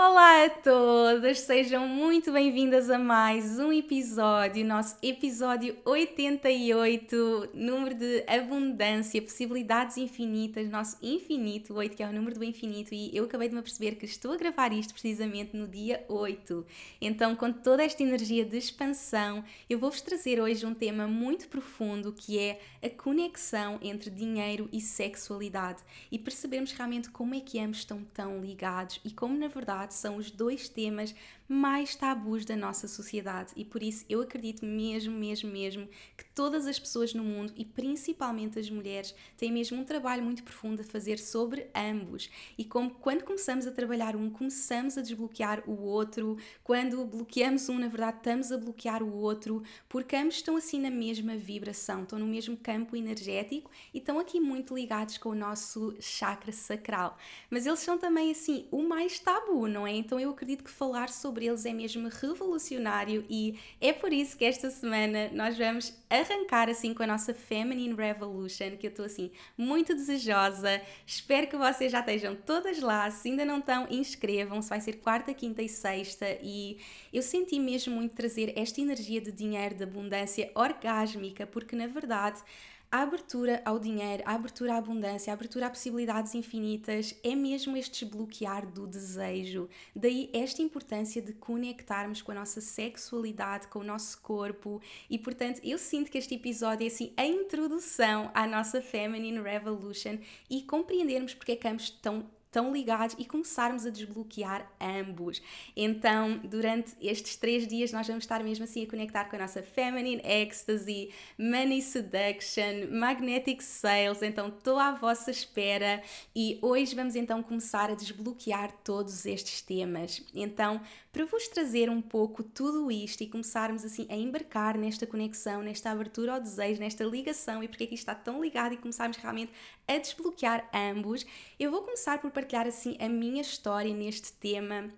Olá a todas, sejam muito bem-vindas a mais um episódio, nosso episódio 88, número de abundância, possibilidades infinitas, nosso infinito 8, que é o número do infinito, e eu acabei de me perceber que estou a gravar isto precisamente no dia 8. Então, com toda esta energia de expansão, eu vou-vos trazer hoje um tema muito profundo que é a conexão entre dinheiro e sexualidade e percebermos realmente como é que ambos estão tão ligados e como, na verdade, são os dois temas mais tabus da nossa sociedade e por isso eu acredito mesmo, mesmo, mesmo que todas as pessoas no mundo e principalmente as mulheres têm mesmo um trabalho muito profundo a fazer sobre ambos e como quando começamos a trabalhar um, começamos a desbloquear o outro, quando bloqueamos um, na verdade estamos a bloquear o outro, porque ambos estão assim na mesma vibração, estão no mesmo campo energético e estão aqui muito ligados com o nosso chakra sacral. Mas eles são também assim o mais tabu, não é? Então eu acredito que falar sobre sobre eles é mesmo revolucionário e é por isso que esta semana nós vamos arrancar assim com a nossa Feminine Revolution, que eu estou assim muito desejosa. Espero que vocês já estejam todas lá. Se ainda não estão, inscrevam-se. Vai ser quarta, quinta e sexta. E eu senti mesmo muito trazer esta energia de dinheiro, de abundância orgásmica, porque na verdade a abertura ao dinheiro, a abertura à abundância, a abertura a possibilidades infinitas é mesmo este desbloquear do desejo. Daí esta importância de conectarmos com a nossa sexualidade, com o nosso corpo e, portanto, eu sinto que este episódio é assim a introdução à nossa Feminine Revolution e compreendermos porque é que ambos estão tão ligados e começarmos a desbloquear ambos. Então, durante estes três dias, nós vamos estar mesmo assim a conectar com a nossa Feminine Ecstasy, Money Seduction, Magnetic Sales. Então, estou à vossa espera e hoje vamos então começar a desbloquear todos estes temas. Então, para vos trazer um pouco tudo isto e começarmos assim a embarcar nesta conexão, nesta abertura ao desejo, nesta ligação e porque é que isto está tão ligado e começarmos realmente a desbloquear ambos, eu vou começar por partilhar assim a minha história neste tema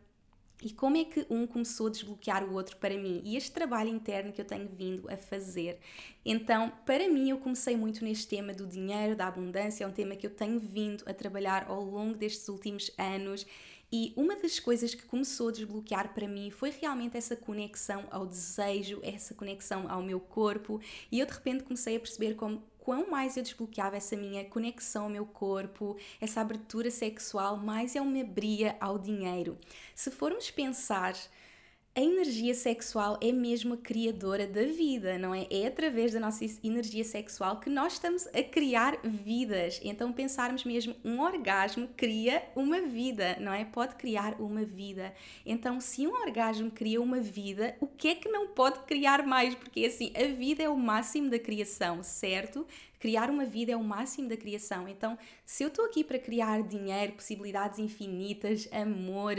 e como é que um começou a desbloquear o outro para mim e este trabalho interno que eu tenho vindo a fazer. Então, para mim, eu comecei muito neste tema do dinheiro, da abundância, é um tema que eu tenho vindo a trabalhar ao longo destes últimos anos e uma das coisas que começou a desbloquear para mim foi realmente essa conexão ao desejo, essa conexão ao meu corpo, e eu de repente comecei a perceber como quão mais eu desbloqueava essa minha conexão ao meu corpo, essa abertura sexual, mais eu me abria ao dinheiro. Se formos pensar a energia sexual é mesmo a criadora da vida, não é? É através da nossa energia sexual que nós estamos a criar vidas. Então, pensarmos mesmo, um orgasmo cria uma vida, não é? Pode criar uma vida. Então, se um orgasmo cria uma vida, o que é que não pode criar mais? Porque assim, a vida é o máximo da criação, certo? Criar uma vida é o máximo da criação. Então, se eu estou aqui para criar dinheiro, possibilidades infinitas, amor,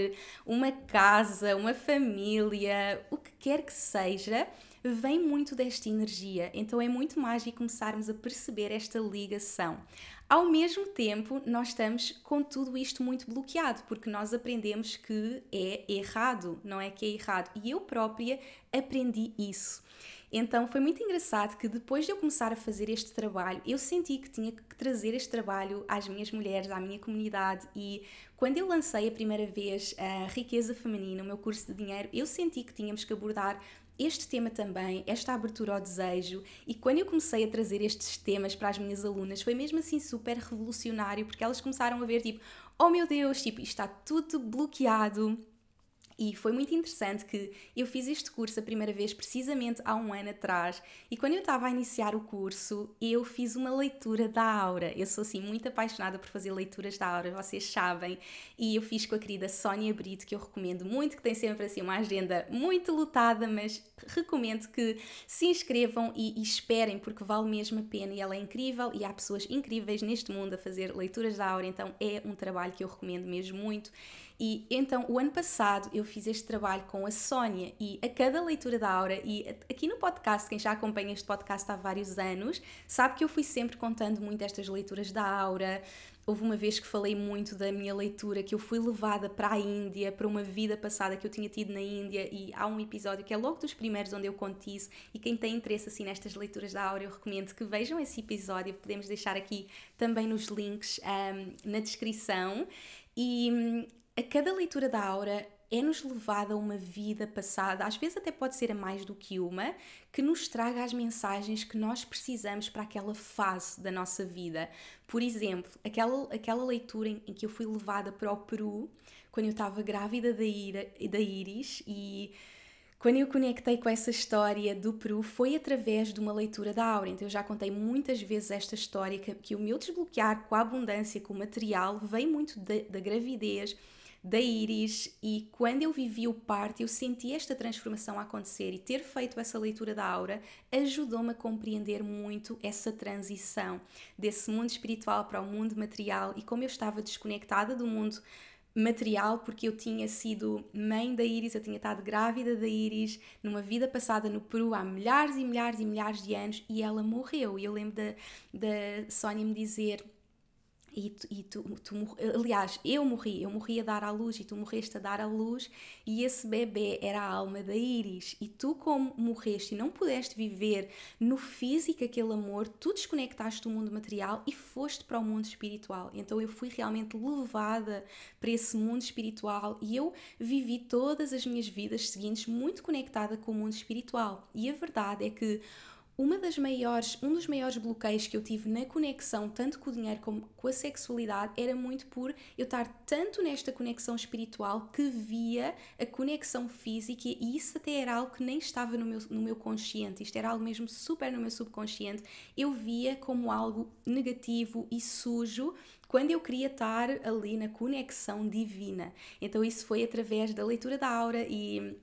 uma casa, uma família, o que quer que seja, vem muito desta energia. Então é muito mágico começarmos a perceber esta ligação. Ao mesmo tempo, nós estamos com tudo isto muito bloqueado, porque nós aprendemos que é errado, não é que é errado. E eu própria aprendi isso. Então foi muito engraçado que depois de eu começar a fazer este trabalho, eu senti que tinha que trazer este trabalho às minhas mulheres, à minha comunidade e quando eu lancei a primeira vez a Riqueza Feminina, o meu curso de dinheiro, eu senti que tínhamos que abordar este tema também, esta abertura ao desejo, e quando eu comecei a trazer estes temas para as minhas alunas, foi mesmo assim super revolucionário, porque elas começaram a ver tipo, oh meu Deus, tipo, está tudo bloqueado, E foi muito interessante que eu fiz este curso a primeira vez precisamente há um ano atrás e quando eu estava a iniciar o curso eu fiz uma leitura da aura. Eu sou assim muito apaixonada por fazer leituras da aura, vocês sabem, e eu fiz com a querida Sónia Brito, que eu recomendo muito, que tem sempre assim uma agenda muito lotada, mas recomendo que se inscrevam e, e esperem porque vale mesmo a pena e ela é incrível e há pessoas incríveis neste mundo a fazer leituras da aura, então é um trabalho que eu recomendo mesmo muito. E então, o ano passado, eu fiz este trabalho com a Sónia e a cada leitura da aura, e aqui no podcast, quem já acompanha este podcast há vários anos, sabe que eu fui sempre contando muito estas leituras da aura. Houve uma vez que falei muito da minha leitura, que eu fui levada para a Índia, para uma vida passada que eu tinha tido na Índia, e há um episódio que é logo dos primeiros onde eu conto isso, e quem tem interesse assim nestas leituras da aura, eu recomendo que vejam esse episódio, podemos deixar aqui também nos links um, na descrição. E a cada leitura da aura é-nos levada a uma vida passada, às vezes até pode ser a mais do que uma, que nos traga as mensagens que nós precisamos para aquela fase da nossa vida. Por exemplo, aquela, aquela leitura em, em que eu fui levada para o Peru, quando eu estava grávida da, Ira, da Iris e quando eu conectei com essa história do Peru foi através de uma leitura da aura. Então eu já contei muitas vezes esta história que, que o meu desbloquear com a abundância, com o material, vem muito da, da gravidez da Iris e quando eu vivi o parto eu senti esta transformação acontecer e ter feito essa leitura da aura ajudou-me a compreender muito essa transição desse mundo espiritual para o mundo material e como eu estava desconectada do mundo material porque eu tinha sido mãe da Iris, eu tinha estado grávida da Iris numa vida passada no Peru há milhares e milhares e milhares de anos e ela morreu. E eu lembro da, da Sónia me dizer e, tu, e tu, tu, aliás, eu morri, eu morri a dar à luz e tu morreste a dar à luz, e esse bebê era a alma da Iris. E tu, como morreste e não pudeste viver no físico aquele amor, tu desconectaste do mundo material e foste para o mundo espiritual. Então eu fui realmente levada para esse mundo espiritual e eu vivi todas as minhas vidas seguintes muito conectada com o mundo espiritual. E a verdade é que uma das maiores, um dos maiores bloqueios que eu tive na conexão, tanto com o dinheiro como com a sexualidade, era muito por eu estar tanto nesta conexão espiritual que via a conexão física e isso até era algo que nem estava no meu, no meu consciente, isto era algo mesmo super no meu subconsciente. Eu via como algo negativo e sujo quando eu queria estar ali na conexão divina. Então isso foi através da leitura da aura e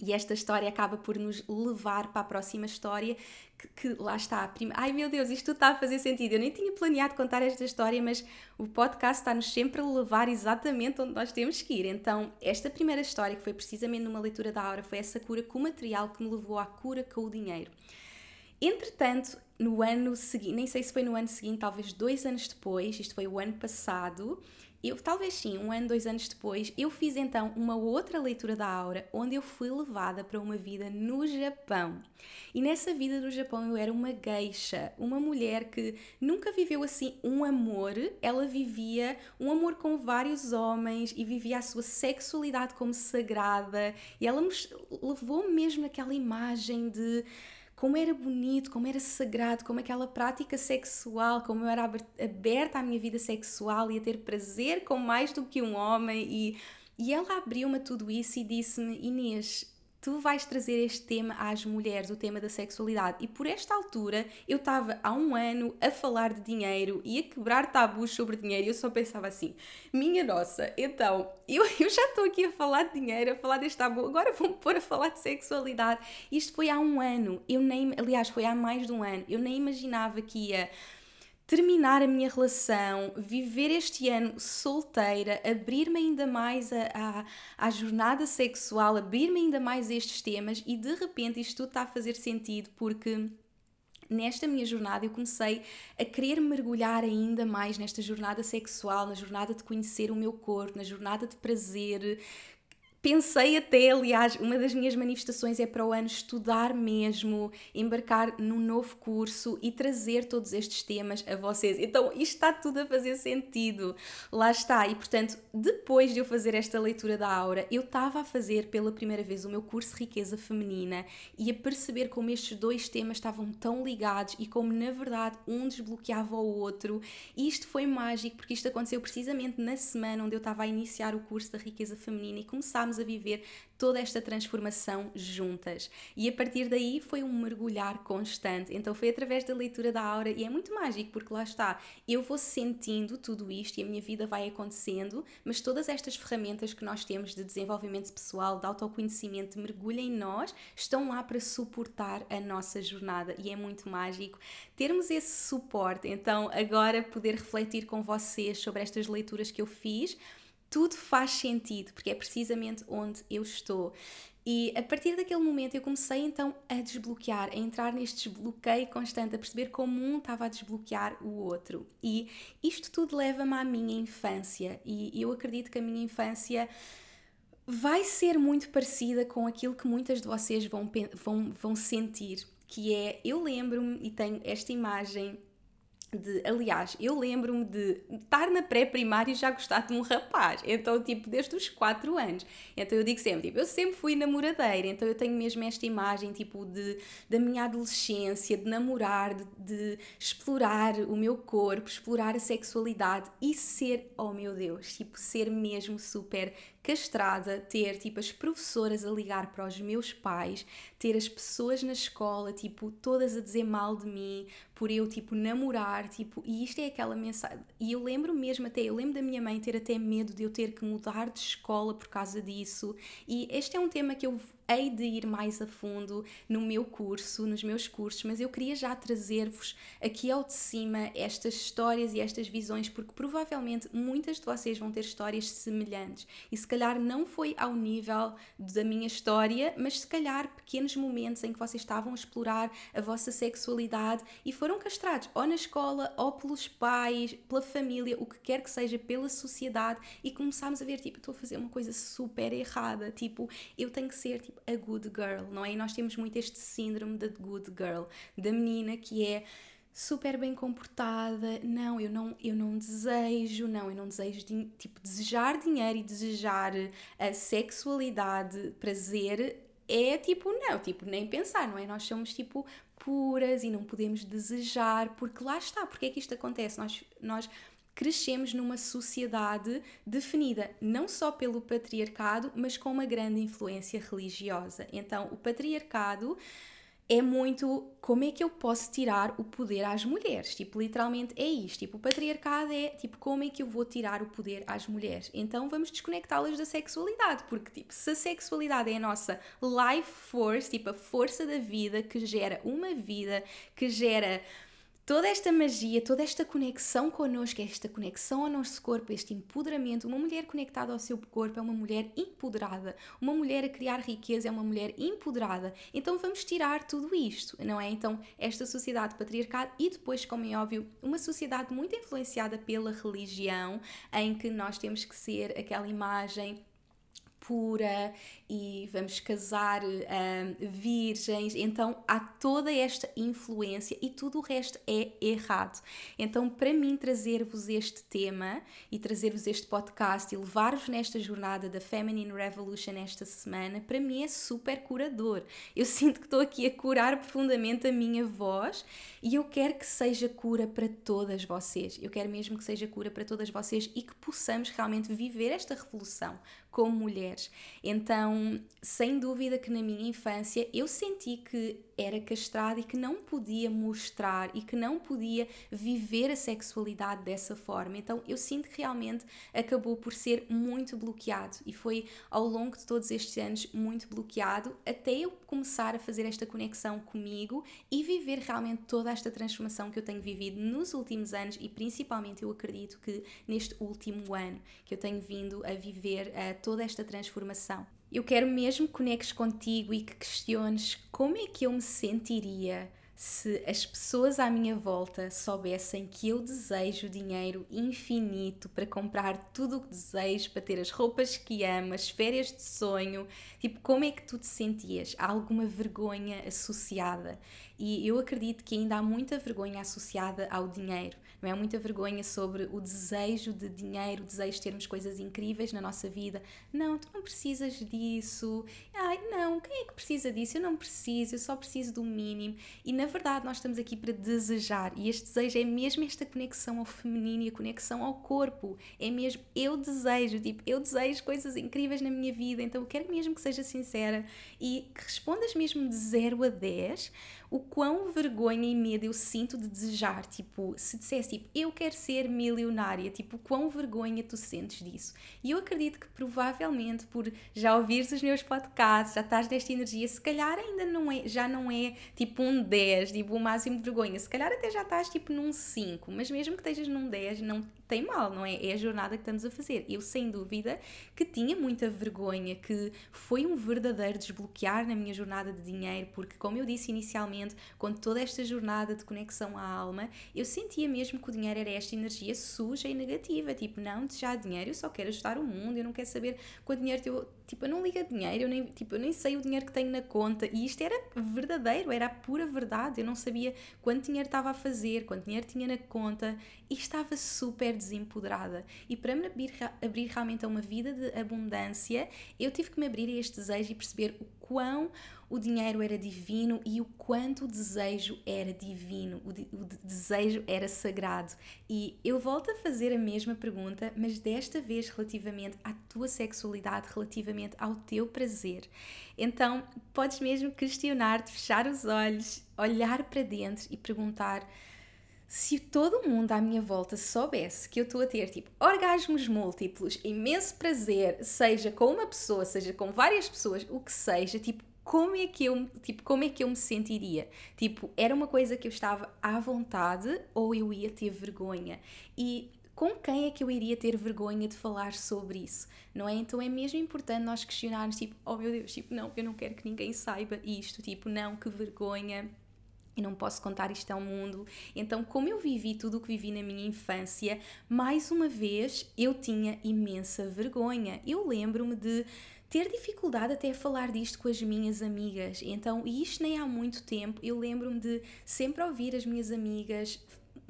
e esta história acaba por nos levar para a próxima história, que, que lá está. A prima... Ai meu Deus, isto está a fazer sentido. Eu nem tinha planeado contar esta história, mas o podcast está-nos sempre a levar exatamente onde nós temos que ir. Então, esta primeira história, que foi precisamente numa leitura da aura, foi essa cura com o material que me levou à cura com o dinheiro. Entretanto, no ano seguinte, nem sei se foi no ano seguinte, talvez dois anos depois, isto foi o ano passado, eu, talvez sim, um ano, dois anos depois, eu fiz então uma outra leitura da aura, onde eu fui levada para uma vida no Japão. E nessa vida no Japão eu era uma geisha, uma mulher que nunca viveu assim um amor, ela vivia um amor com vários homens e vivia a sua sexualidade como sagrada, e ela me levou mesmo naquela imagem de como era bonito, como era sagrado, como aquela prática sexual, como eu era aberta à minha vida sexual e a ter prazer com mais do que um homem. E, e ela abriu-me tudo isso e disse-me: Inês, tu vais trazer este tema às mulheres, o tema da sexualidade. E por esta altura eu estava há um ano a falar de dinheiro e a quebrar tabus sobre dinheiro e eu só pensava assim: minha nossa, então eu, eu já estou aqui a falar de dinheiro, a falar deste tabu, agora vou-me pôr a falar de sexualidade. Isto foi há um ano, eu nem, aliás, foi há mais de um ano, eu nem imaginava que ia terminar a minha relação, viver este ano solteira, abrir-me ainda mais à, à, jornada sexual, abrir-me ainda mais a estes temas e de repente isto tudo está a fazer sentido porque nesta minha jornada eu comecei a querer mergulhar ainda mais nesta jornada sexual, na jornada de conhecer o meu corpo, na jornada de prazer, Pensei até, aliás, uma das minhas manifestações é para o ano estudar mesmo, embarcar num novo curso e trazer todos estes temas a vocês. Então, isto está tudo a fazer sentido. Lá está. E, portanto, depois de eu fazer esta leitura da aura, eu estava a fazer pela primeira vez o meu curso Riqueza Feminina e a perceber como estes dois temas estavam tão ligados e como, na verdade, um desbloqueava o outro. E isto foi mágico, porque isto aconteceu precisamente na semana onde eu estava a iniciar o curso da Riqueza Feminina e começámos a viver toda esta transformação juntas. E a partir daí foi um mergulhar constante. Então foi através da leitura da aura e é muito mágico porque lá está, eu vou sentindo tudo isto e a minha vida vai acontecendo, mas todas estas ferramentas que nós temos de desenvolvimento pessoal, de autoconhecimento, de mergulho em nós, estão lá para suportar a nossa jornada e é muito mágico termos esse suporte. Então agora poder refletir com vocês sobre estas leituras que eu fiz tudo faz sentido, porque é precisamente onde eu estou. E a partir daquele momento eu comecei então a desbloquear, a entrar neste desbloqueio constante, a perceber como um estava a desbloquear o outro. E isto tudo leva-me à minha infância, e eu acredito que a minha infância vai ser muito parecida com aquilo que muitas de vocês vão, vão, vão sentir, que é, eu lembro-me e tenho esta imagem de, aliás, eu lembro-me de estar na pré-primária e já gostar de um rapaz, então, tipo, desde os 4 anos. Então, eu digo sempre, tipo, eu sempre fui namoradeira, então eu tenho mesmo esta imagem, tipo, de, da minha adolescência, de namorar, de, de explorar o meu corpo, explorar a sexualidade e ser, oh meu Deus, tipo, ser mesmo super castrada, ter tipo as professoras a ligar para os meus pais, ter as pessoas na escola, tipo, todas a dizer mal de mim, por eu tipo namorar, tipo, e isto é aquela mensagem. E eu lembro mesmo até, eu lembro da minha mãe ter até medo de eu ter que mudar de escola por causa disso. E este é um tema que eu hei de ir mais a fundo no meu curso, nos meus cursos, mas eu queria já trazer-vos aqui ao de cima estas histórias e estas visões, porque provavelmente muitas de vocês vão ter histórias semelhantes. E se calhar não foi ao nível da minha história, mas se calhar pequenos momentos em que vocês estavam a explorar a vossa sexualidade e foram castrados ou na escola ou pelos pais, pela família, o que quer que seja, pela sociedade e começámos a ver, tipo, estou a fazer uma coisa super errada, tipo, eu tenho que ser, tipo, a good girl, não é? E nós temos muito este síndrome da good girl, da menina que é super bem comportada, não, eu não, eu não desejo, não, eu não desejo, tipo, desejar dinheiro e desejar a sexualidade, prazer, é tipo, não, tipo, nem pensar, não é? Nós somos tipo puras e não podemos desejar, porque lá está, porque é que isto acontece? Nós, nós crescemos numa sociedade definida não só pelo patriarcado, mas com uma grande influência religiosa. Então, o patriarcado é muito como é que eu posso tirar o poder às mulheres? Tipo, literalmente é isto. Tipo, o patriarcado é tipo como é que eu vou tirar o poder às mulheres? Então vamos desconectá-las da sexualidade, porque tipo, se a sexualidade é a nossa life force, tipo a força da vida que gera uma vida, que gera toda esta magia, toda esta conexão connosco, esta conexão ao nosso corpo, este empoderamento, uma mulher conectada ao seu corpo é uma mulher empoderada, uma mulher a criar riqueza é uma mulher empoderada. Então vamos tirar tudo isto, não é? Então, esta sociedade patriarcal e depois, como é óbvio, uma sociedade muito influenciada pela religião, em que nós temos que ser aquela imagem pura e vamos casar um, virgens. Então há toda esta influência e tudo o resto é errado. Então, para mim, trazer-vos este tema e trazer-vos este podcast e levar-vos nesta jornada da Feminine Revolution esta semana, para mim é super curador. Eu sinto que estou aqui a curar profundamente a minha voz e eu quero que seja cura para todas vocês. Eu quero mesmo que seja cura para todas vocês e que possamos realmente viver esta revolução como mulheres. Então, sem dúvida que na minha infância eu senti que era castrada e que não podia mostrar e que não podia viver a sexualidade dessa forma. Então, eu sinto que realmente acabou por ser muito bloqueado e foi ao longo de todos estes anos muito bloqueado até eu começar a fazer esta conexão comigo e viver realmente toda esta transformação que eu tenho vivido nos últimos anos e principalmente eu acredito que neste último ano que eu tenho vindo a viver uh, toda esta transformação. Eu quero mesmo que conectes contigo e que questiones como é que eu me sentiria se as pessoas à minha volta soubessem que eu desejo dinheiro infinito para comprar tudo o que desejo, para ter as roupas que amo, as férias de sonho, tipo, como é que tu te sentias? Há alguma vergonha associada? E eu acredito que ainda há muita vergonha associada ao dinheiro, não é? Muita vergonha sobre o desejo de dinheiro, o desejo de termos coisas incríveis na nossa vida. Não, tu não precisas disso. Ai, não, quem é que precisa disso? Eu não preciso, eu só preciso do mínimo. E na verdade nós estamos aqui para desejar e este desejo é mesmo esta conexão ao feminino e a conexão ao corpo. É mesmo eu desejo, tipo, eu desejo coisas incríveis na minha vida, então eu quero mesmo que seja sincera e que respondas mesmo de 0 a 10 o quão vergonha e medo eu sinto de desejar. Tipo, se dissesse, tipo, eu quero ser milionária, tipo, quão vergonha tu sentes disso. E eu acredito que provavelmente por já ouvires os meus podcasts, já estás nesta energia, se calhar ainda não é, já não é tipo um 10, tipo o máximo de vergonha. Se calhar até já estás tipo num 5, mas mesmo que estejas num 10, não tem mal, não é? É a jornada que estamos a fazer. Eu, sem dúvida, que tinha muita vergonha, que foi um verdadeiro desbloquear na minha jornada de dinheiro, porque, como eu disse inicialmente, com toda esta jornada de conexão à alma, eu sentia mesmo que o dinheiro era esta energia suja e negativa. Tipo, não desejar dinheiro, eu só quero ajudar o mundo, eu não quero saber quanto dinheiro eu. Tipo, eu não ligo a dinheiro, eu nem, tipo, eu nem sei o dinheiro que tenho na conta. E isto era verdadeiro, era a pura verdade. Eu não sabia quanto dinheiro estava a fazer, quanto dinheiro tinha na conta e estava super desempoderada. E para me abrir, abrir realmente a uma vida de abundância, eu tive que me abrir a este desejo e perceber o quão o dinheiro era divino e o quanto o desejo era divino, o, de, o de desejo era sagrado. E eu volto a fazer a mesma pergunta, mas desta vez relativamente à tua sexualidade, relativamente ao teu prazer. Então, podes mesmo questionar-te, fechar os olhos, olhar para dentro e perguntar se todo mundo à minha volta soubesse que eu estou a ter tipo orgasmos múltiplos, imenso prazer, seja com uma pessoa, seja com várias pessoas, o que seja, tipo, como é que eu, tipo, como é que eu me sentiria? Tipo, era uma coisa que eu estava à vontade ou eu ia ter vergonha? E com quem é que eu iria ter vergonha de falar sobre isso? Não é? Então é mesmo importante nós questionarmos, tipo, oh meu Deus, tipo, não, eu não quero que ninguém saiba isto, tipo, não, que vergonha e não posso contar isto ao mundo. Então, como eu vivi tudo o que vivi na minha infância, mais uma vez eu tinha imensa vergonha. Eu lembro-me de ter dificuldade até a falar disto com as minhas amigas. Então, e isto nem há muito tempo, eu lembro-me de sempre ouvir as minhas amigas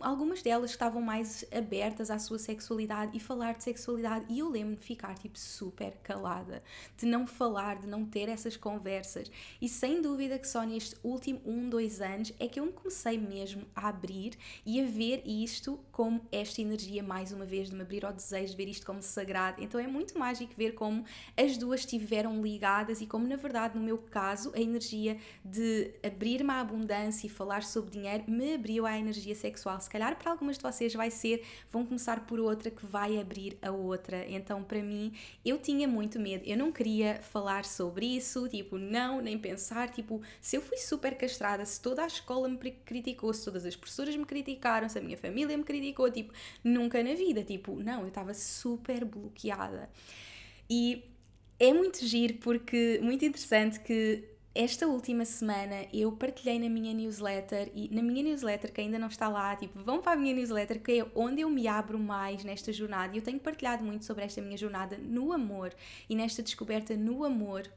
algumas delas estavam mais abertas à sua sexualidade e falar de sexualidade. E eu lembro de ficar tipo super calada, de não falar, de não ter essas conversas. E sem dúvida que só neste último um, dois anos é que eu me comecei mesmo a abrir e a ver isto como esta energia mais uma vez de me abrir ao desejo de ver isto como sagrado, então é muito mágico ver como as duas estiveram ligadas e como na verdade no meu caso a energia de abrir-me à abundância e falar sobre dinheiro me abriu à energia sexual se calhar para algumas de vocês vai ser, vão começar por outra que vai abrir a outra. Então, para mim, eu tinha muito medo. Eu não queria falar sobre isso, tipo, não, nem pensar, tipo, se eu fui super castrada, se toda a escola me criticou, se todas as professoras me criticaram, se a minha família me criticou, tipo, nunca na vida, tipo, não, eu estava super bloqueada. E é muito giro porque muito interessante que esta última semana eu partilhei na minha newsletter e na minha newsletter que ainda não está lá, tipo, vão para a minha newsletter que é onde eu me abro mais nesta jornada e eu tenho partilhado muito sobre esta minha jornada no amor e nesta descoberta no amor.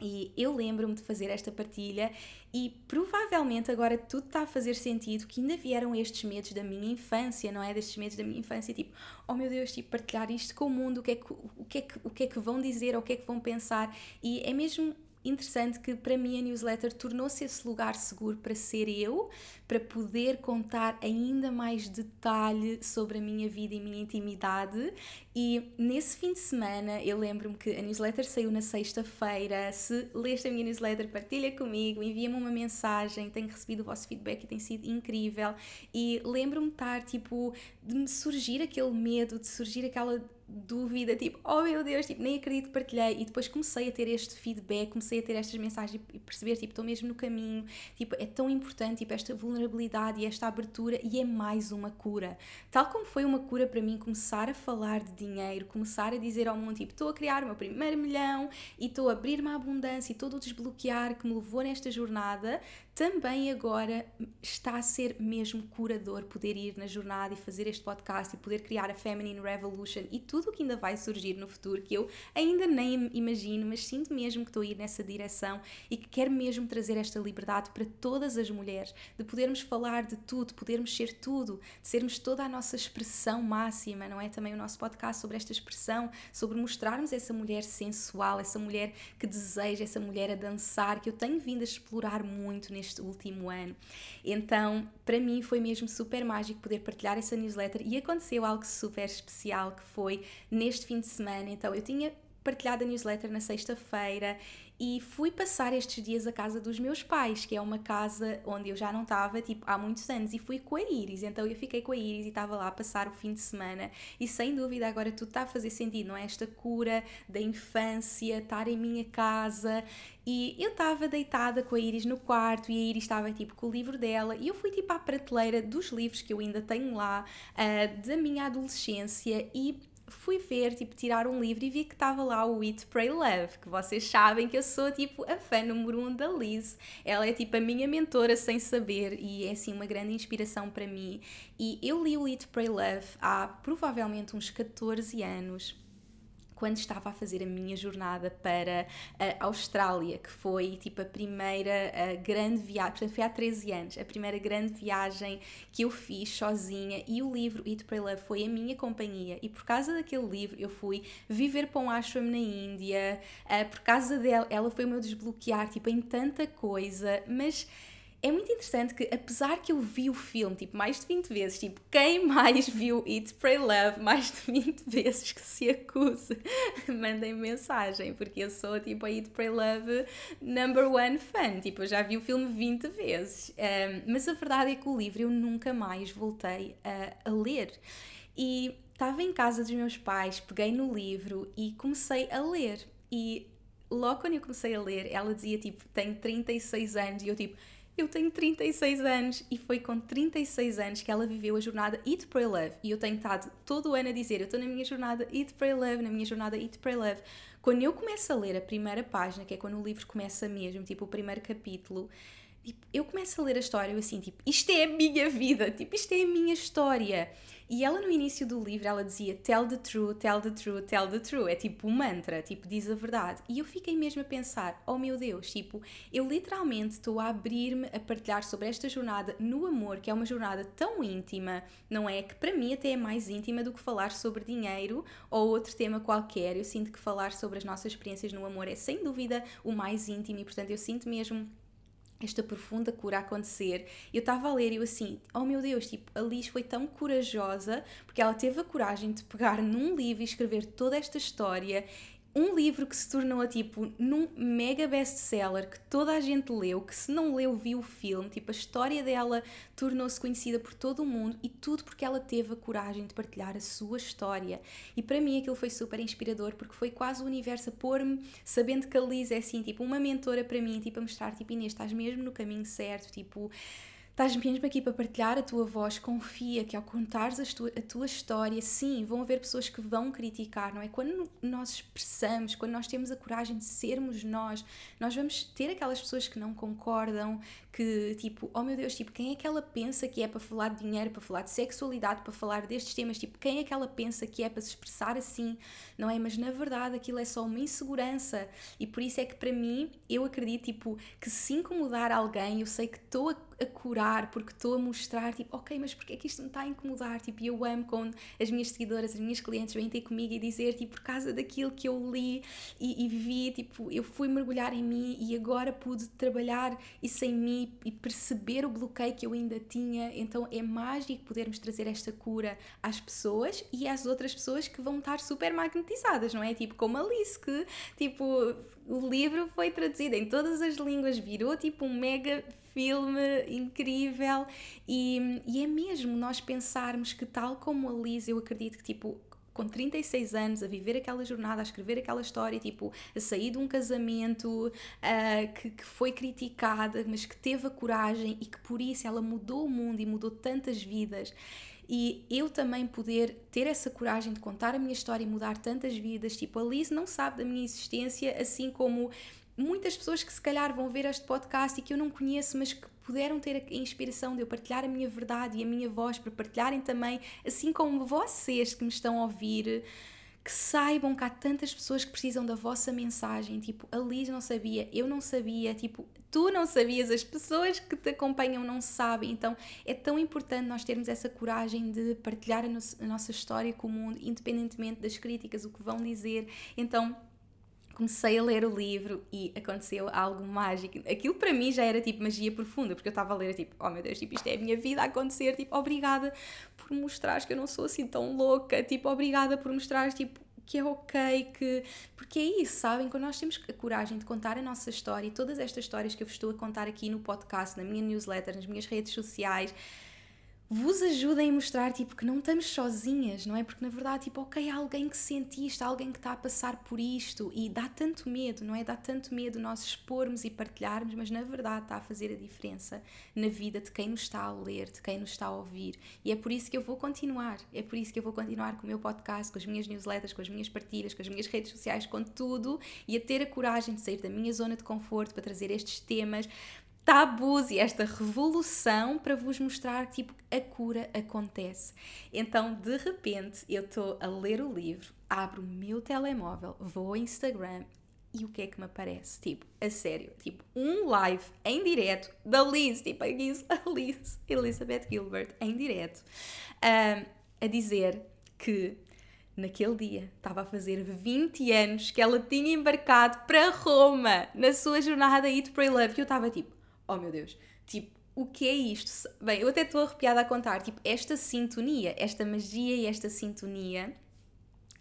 E eu lembro-me de fazer esta partilha e provavelmente agora tudo está a fazer sentido que ainda vieram estes medos da minha infância, não é? Destes medos da minha infância, tipo, oh meu Deus, tipo, partilhar isto com o mundo, o que é que, o que, é que, o que, é que vão dizer, o que é que vão pensar. E é mesmo interessante que para mim a newsletter tornou-se esse lugar seguro para ser eu, para poder contar ainda mais detalhe sobre a minha vida e minha intimidade. E nesse fim de semana eu lembro-me que a newsletter saiu na sexta-feira. Se leste a minha newsletter, partilha comigo, envia-me uma mensagem. Tenho recebido o vosso feedback e tem sido incrível. E lembro-me estar tipo de me surgir aquele medo, de surgir aquela dúvida, tipo, oh meu Deus, tipo, nem acredito que partilhei. E depois comecei a ter este feedback, comecei a ter estas mensagens e perceber, tipo, estou mesmo no caminho, tipo, é tão importante, tipo, esta vulnerabilidade e esta abertura e é mais uma cura. Tal como foi uma cura para mim começar a falar de dinheiro, começar a dizer ao mundo, tipo, estou a criar o meu primeiro milhão e estou a abrir-me à abundância e todo o desbloquear que me levou nesta jornada, também agora está a ser mesmo curador poder ir na jornada e fazer este podcast e poder criar a Feminine Revolution e tudo o que ainda vai surgir no futuro, que eu ainda nem imagino, mas sinto mesmo que estou a ir nessa direção e que quero mesmo trazer esta liberdade para todas as mulheres, de podermos falar de tudo, podermos ser tudo, de sermos toda a nossa expressão máxima, não é? Também o nosso podcast sobre esta expressão, sobre mostrarmos essa mulher sensual, essa mulher que deseja, essa mulher a dançar, que eu tenho vindo a explorar muito neste último ano. Então, para mim foi mesmo super mágico poder partilhar essa newsletter e aconteceu algo super especial que foi neste fim de semana. Então, eu tinha partilhado a newsletter na sexta-feira e fui passar estes dias à casa dos meus pais, que é uma casa onde eu já não estava tipo há muitos anos, e fui com a Iris. Então eu fiquei com a Iris e estava lá a passar o fim de semana. E sem dúvida agora tudo está a fazer sentido, não é? Esta cura da infância, estar em minha casa. E eu estava deitada com a Iris no quarto e a Iris estava tipo com o livro dela e eu fui tipo à prateleira dos livros que eu ainda tenho lá, uh, da minha adolescência e fui ver, tipo, tirar um livro e vi que estava lá o Eat, Pray, Love, que vocês sabem que eu sou, tipo, a fã número um da Liz. Ela é, tipo, a minha mentora sem saber e é, assim, uma grande inspiração para mim. E eu li o Eat, Pray, Love há provavelmente uns 14 anos quando estava a fazer a minha jornada para a Austrália, que foi tipo a primeira a grande viagem, portanto foi há 13 anos, a primeira grande viagem que eu fiz sozinha e o livro Eat, Pray, Love foi a minha companhia. E por causa daquele livro eu fui viver para um ashram na Índia, uh, por causa dela, ela foi o meu desbloquear tipo em tanta coisa, mas é muito interessante que, apesar que eu vi o filme tipo mais de 20 vezes, tipo, quem mais viu Eat, Pray, Love mais de 20 vezes que se acuse, mandem mensagem, porque eu sou tipo a Eat, Pray, Love number one fan, tipo, eu já vi o filme 20 vezes. Um, mas a verdade é que o livro eu nunca mais voltei a, a ler. E estava em casa dos meus pais, peguei no livro e comecei a ler. E logo quando eu comecei a ler, ela dizia tipo, tenho 36 anos, e eu tipo eu tenho 36 anos e foi com 36 anos que ela viveu a jornada Eat, Pray, Love. E eu tenho estado todo o ano a dizer: eu estou na minha jornada Eat, Pray, Love, na minha jornada Eat, Pray, Love. Quando eu começo a ler a primeira página, que é quando o livro começa mesmo, tipo o primeiro capítulo, tipo, eu começo a ler a história, eu assim, tipo, isto é a minha vida, tipo, isto é a minha história. E ela no início do livro, ela dizia tell the truth, tell the truth, tell the truth. É tipo um mantra, tipo diz a verdade. E eu fiquei mesmo a pensar, oh meu Deus, tipo, eu literalmente estou a abrir-me a partilhar sobre esta jornada no amor, que é uma jornada tão íntima, não é? Que para mim até é mais íntima do que falar sobre dinheiro ou outro tema qualquer. Eu sinto que falar sobre as nossas experiências no amor é sem dúvida o mais íntimo e portanto eu sinto mesmo esta profunda cura acontecer. Eu estava a ler e eu assim, oh meu Deus, tipo, a Liz foi tão corajosa porque ela teve a coragem de pegar num livro e escrever toda esta história um livro que se tornou tipo num mega best-seller que toda a gente leu, que se não leu viu o filme, tipo a história dela tornou-se conhecida por todo o mundo e tudo porque ela teve a coragem de partilhar a sua história. E para mim aquilo foi super inspirador porque foi quase o universo a pôr-me, sabendo que a Liz é assim, tipo uma mentora para mim, tipo a mostrar, tipo Inês, estás mesmo no caminho certo, tipo Estás mesmo aqui para partilhar a tua voz, confia que ao contares a tua, a tua história, sim, vão haver pessoas que vão criticar, não é? Quando nós expressamos, quando nós temos a coragem de sermos nós, nós vamos ter aquelas pessoas que não concordam, que tipo, oh meu Deus, tipo, quem é que ela pensa que é para falar de dinheiro, para falar de sexualidade, para falar destes temas, tipo, quem é que ela pensa que é para se expressar assim, não é? Mas na verdade aquilo é só uma insegurança e por isso é que para mim, eu acredito, tipo, que se incomodar alguém, eu sei que estou a a curar, porque estou a mostrar, tipo, ok, mas porque é que isto me está a incomodar? Tipo, eu amo quando as minhas seguidoras, as minhas clientes vêm ter comigo e dizer, tipo, por causa daquilo que eu li e, e vi, tipo, eu fui mergulhar em mim e agora pude trabalhar isso em mim e perceber o bloqueio que eu ainda tinha. Então é mágico podermos trazer esta cura às pessoas e às outras pessoas que vão estar super magnetizadas, não é? Tipo, como Alice, que, tipo, o livro foi traduzido em todas as línguas, virou tipo um mega filme incrível e, e é mesmo nós pensarmos que tal como a Liz, eu acredito que tipo com 36 anos a viver aquela jornada, a escrever aquela história, tipo, a sair de um casamento uh, que, que, foi criticada, mas que teve a coragem e que por isso ela mudou o mundo e mudou tantas vidas. E eu também poder ter essa coragem de contar a minha história e mudar tantas vidas. Tipo, a Liz não sabe da minha existência, assim como muitas pessoas que se calhar vão ver este podcast e que eu não conheço, mas que puderam ter a inspiração de eu partilhar a minha verdade e a minha voz para partilharem também, assim como vocês que me estão a ouvir, que saibam que há tantas pessoas que precisam da vossa mensagem. Tipo, a Liz não sabia, eu não sabia, tipo, tu não sabias, as pessoas que te acompanham não sabem. Então é tão importante nós termos essa coragem de partilhar a, no a nossa história com o mundo, independentemente das críticas, o que vão dizer. Então comecei a ler o livro e aconteceu algo mágico. Aquilo para mim já era tipo magia profunda, porque eu estava a ler tipo, oh meu Deus, tipo, isto é a minha vida a acontecer, tipo, obrigada por mostrar que eu não sou assim tão louca, tipo, obrigada por mostrar tipo que é ok, que. Porque é isso, sabem? Quando nós temos a coragem de contar a nossa história e todas estas histórias que eu vos estou a contar aqui no podcast, na minha newsletter, nas minhas redes sociais, vos ajudem a mostrar tipo que não estamos sozinhas, não é? Porque na verdade, tipo, ok, há alguém que sente isto, há alguém que está a passar por isto e dá tanto medo, não é? Dá tanto medo nós expormos e partilharmos, mas na verdade está a fazer a diferença na vida de quem nos está a ler, de quem nos está a ouvir. E é por isso que eu vou continuar, é por isso que eu vou continuar com o meu podcast, com as minhas newsletters, com as minhas partilhas, com as minhas redes sociais, com tudo e a ter a coragem de sair da minha zona de conforto para trazer estes temas tabus e esta revolução para vos mostrar tipo a cura acontece. Então, de repente, eu estou a ler o livro, abro o meu telemóvel, vou ao Instagram e o que é que me aparece? Tipo, a sério, tipo, um live em direto da Liz, tipo, a Liz, a Liz Elizabeth Gilbert, em direto, um, a dizer que naquele dia estava a fazer 20 anos que ela tinha embarcado para Roma na sua jornada Eat, Pray, Love. E eu estava tipo, oh meu Deus, tipo, o que é isto? Bem, eu até estou arrepiada a contar, tipo, esta sintonia, esta magia e esta sintonia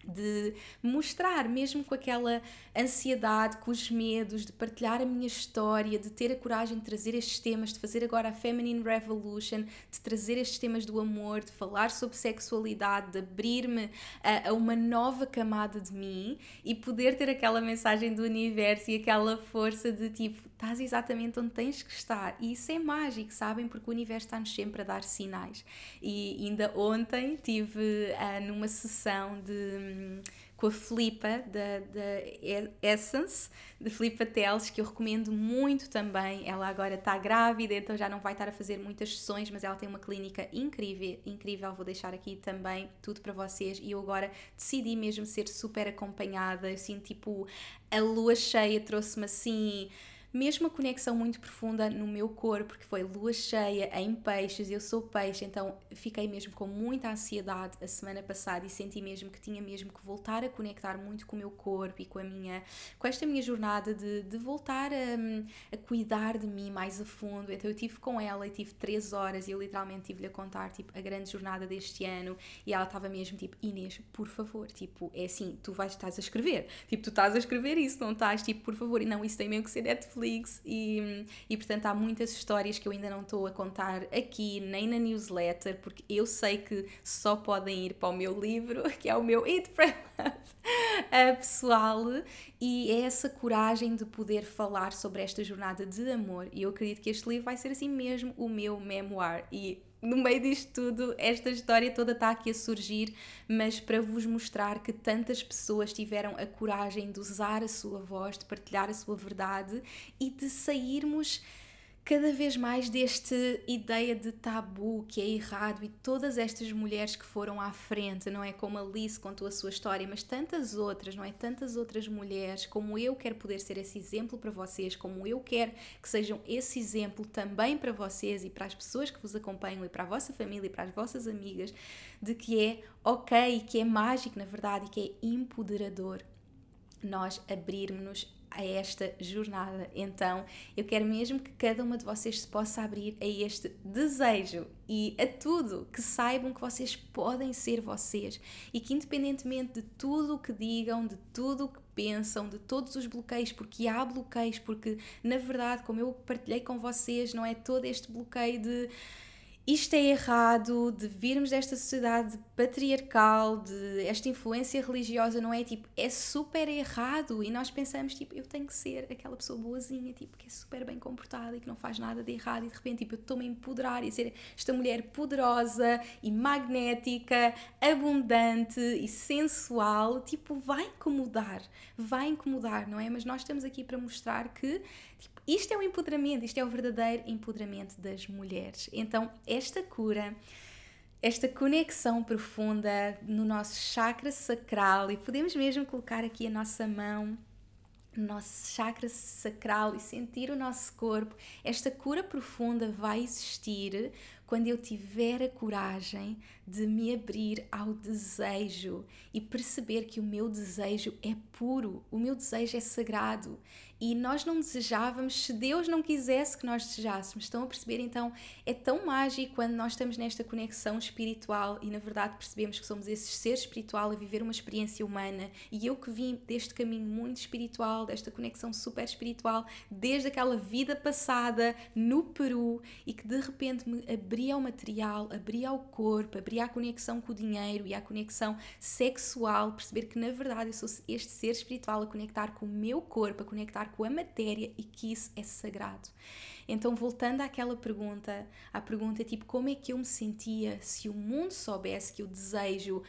de mostrar, mesmo com aquela ansiedade, com os medos, de partilhar a minha história, de ter a coragem de trazer estes temas, de fazer agora a Feminine Revolution, de trazer estes temas do amor, de falar sobre sexualidade, de abrir-me a, a, uma nova camada de mim e poder ter aquela mensagem do universo e aquela força de tipo, estás exatamente onde tens que estar. E isso é mágico, sabem? Porque o universo está-nos sempre a dar sinais. E ainda ontem tive uh, numa sessão de com a Filipa da, da Essence, de Filipa Teles, que eu recomendo muito também. Ela agora está grávida, então já não vai estar a fazer muitas sessões, mas ela tem uma clínica incrível, incrível. Vou deixar aqui também tudo para vocês. E eu agora decidi mesmo ser super acompanhada. Assim, tipo, a lua cheia trouxe-me assim mesmo a conexão muito profunda no meu corpo, porque foi lua cheia em peixes, eu sou peixe, então fiquei mesmo com muita ansiedade a semana passada e senti mesmo que tinha mesmo que voltar a conectar muito com o meu corpo e com a minha, com esta minha jornada de, de voltar a, a cuidar de mim mais a fundo. Então eu tive com ela e tive três horas e eu literalmente tive-lhe a contar tipo a grande jornada deste ano e ela estava mesmo tipo Inês, por favor, tipo, é assim, tu vais, estás a escrever, tipo, tu estás a escrever isso, não estás, tipo, por favor, e não, isso tem mesmo que ser Netflix Netflix e, e portanto há muitas histórias que eu ainda não estou a contar aqui nem na newsletter porque eu sei que só podem ir para o meu livro que é o meu Eat Pray Love pessoal. E é essa coragem de poder falar sobre esta jornada de amor. E eu acredito que este livro vai ser assim mesmo o meu memoir. E no meio disto tudo, esta história toda está aqui a surgir, mas para vos mostrar que tantas pessoas tiveram a coragem de usar a sua voz, de partilhar a sua verdade e de sairmos cada vez mais desta ideia de tabu que é errado e todas estas mulheres que foram à frente, não é? Como a Alice contou a sua história, mas tantas outras, não é? Tantas outras mulheres, como eu quero poder ser esse exemplo para vocês, como eu quero que sejam esse exemplo também para vocês e para as pessoas que vos acompanham e para a vossa família e para as vossas amigas, de que é ok, que é mágico na verdade e que é empoderador nós abrirmos-nos a esta jornada. Então, eu quero mesmo que cada uma de vocês se possa abrir a este desejo e a tudo, que saibam que vocês podem ser vocês e que, independentemente de tudo o que digam, de tudo o que pensam, de todos os bloqueios, porque há bloqueios, porque na verdade, como eu partilhei com vocês, não é todo este bloqueio de isto é errado, de virmos desta sociedade patriarcal, de esta influência religiosa, não é? Tipo, é super errado e nós pensamos, tipo, eu tenho que ser aquela pessoa boazinha, tipo, que é super bem comportada e que não faz nada de errado e de repente, tipo, eu estou-me a empoderar e ser esta mulher poderosa e magnética, abundante e sensual, tipo, vai incomodar, vai incomodar, não é? Mas nós estamos aqui para mostrar que, tipo, isto é o empoderamento, isto é o verdadeiro empoderamento das mulheres. Então, esta cura esta conexão profunda no nosso chakra sacral e podemos mesmo colocar aqui a nossa mão no nosso chakra sacral e sentir o nosso corpo. Esta cura profunda vai existir quando eu tiver a coragem de me abrir ao desejo e perceber que o meu desejo é puro, o meu desejo é sagrado e nós não desejávamos se Deus não quisesse que nós desejássemos. Estão a perceber? Então é tão mágico quando nós estamos nesta conexão espiritual e na verdade percebemos que somos esse ser espiritual a viver uma experiência humana. E eu que vim deste caminho muito espiritual, desta conexão super espiritual, desde aquela vida passada no Peru e que de repente me abria ao material, abria ao corpo, abria a conexão com o dinheiro e a conexão sexual, perceber que na verdade eu sou este ser espiritual a conectar com o meu corpo, a conectar com a matéria e que isso é sagrado. Então, voltando àquela pergunta, à pergunta tipo, como é que eu me sentia se o mundo soubesse que eu desejo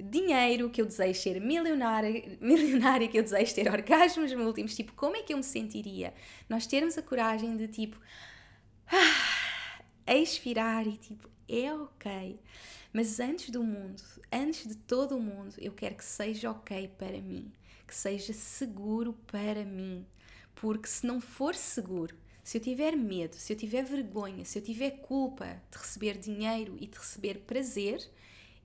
dinheiro, que eu desejo ser milionária, milionária, que eu desejo ter orgasmos múltiplos, tipo, como é que eu me sentiria? Nós termos a coragem de tipo ah, expirar e tipo, é ok. Mas antes do mundo, antes de todo o mundo, eu quero que seja ok para mim que seja seguro para mim. Porque se não for seguro, se eu tiver medo, se eu tiver vergonha, se eu tiver culpa de receber dinheiro e de receber prazer,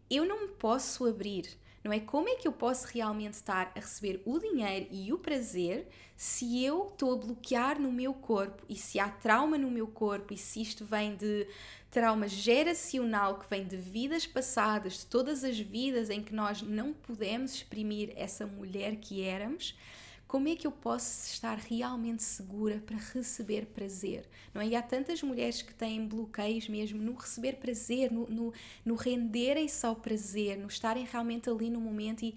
eu não me posso abrir. Não é como é que eu posso realmente estar a receber o dinheiro e o prazer se eu estou a bloquear no meu corpo e se há trauma no meu corpo e se isto vem de trauma geracional que vem de vidas passadas, de todas as vidas em que nós não pudemos exprimir essa mulher que éramos, como é que eu posso estar realmente segura para receber prazer? Não é? E há tantas mulheres que têm bloqueios mesmo no receber prazer, no, no, no renderem-se ao prazer, no estarem realmente ali no momento e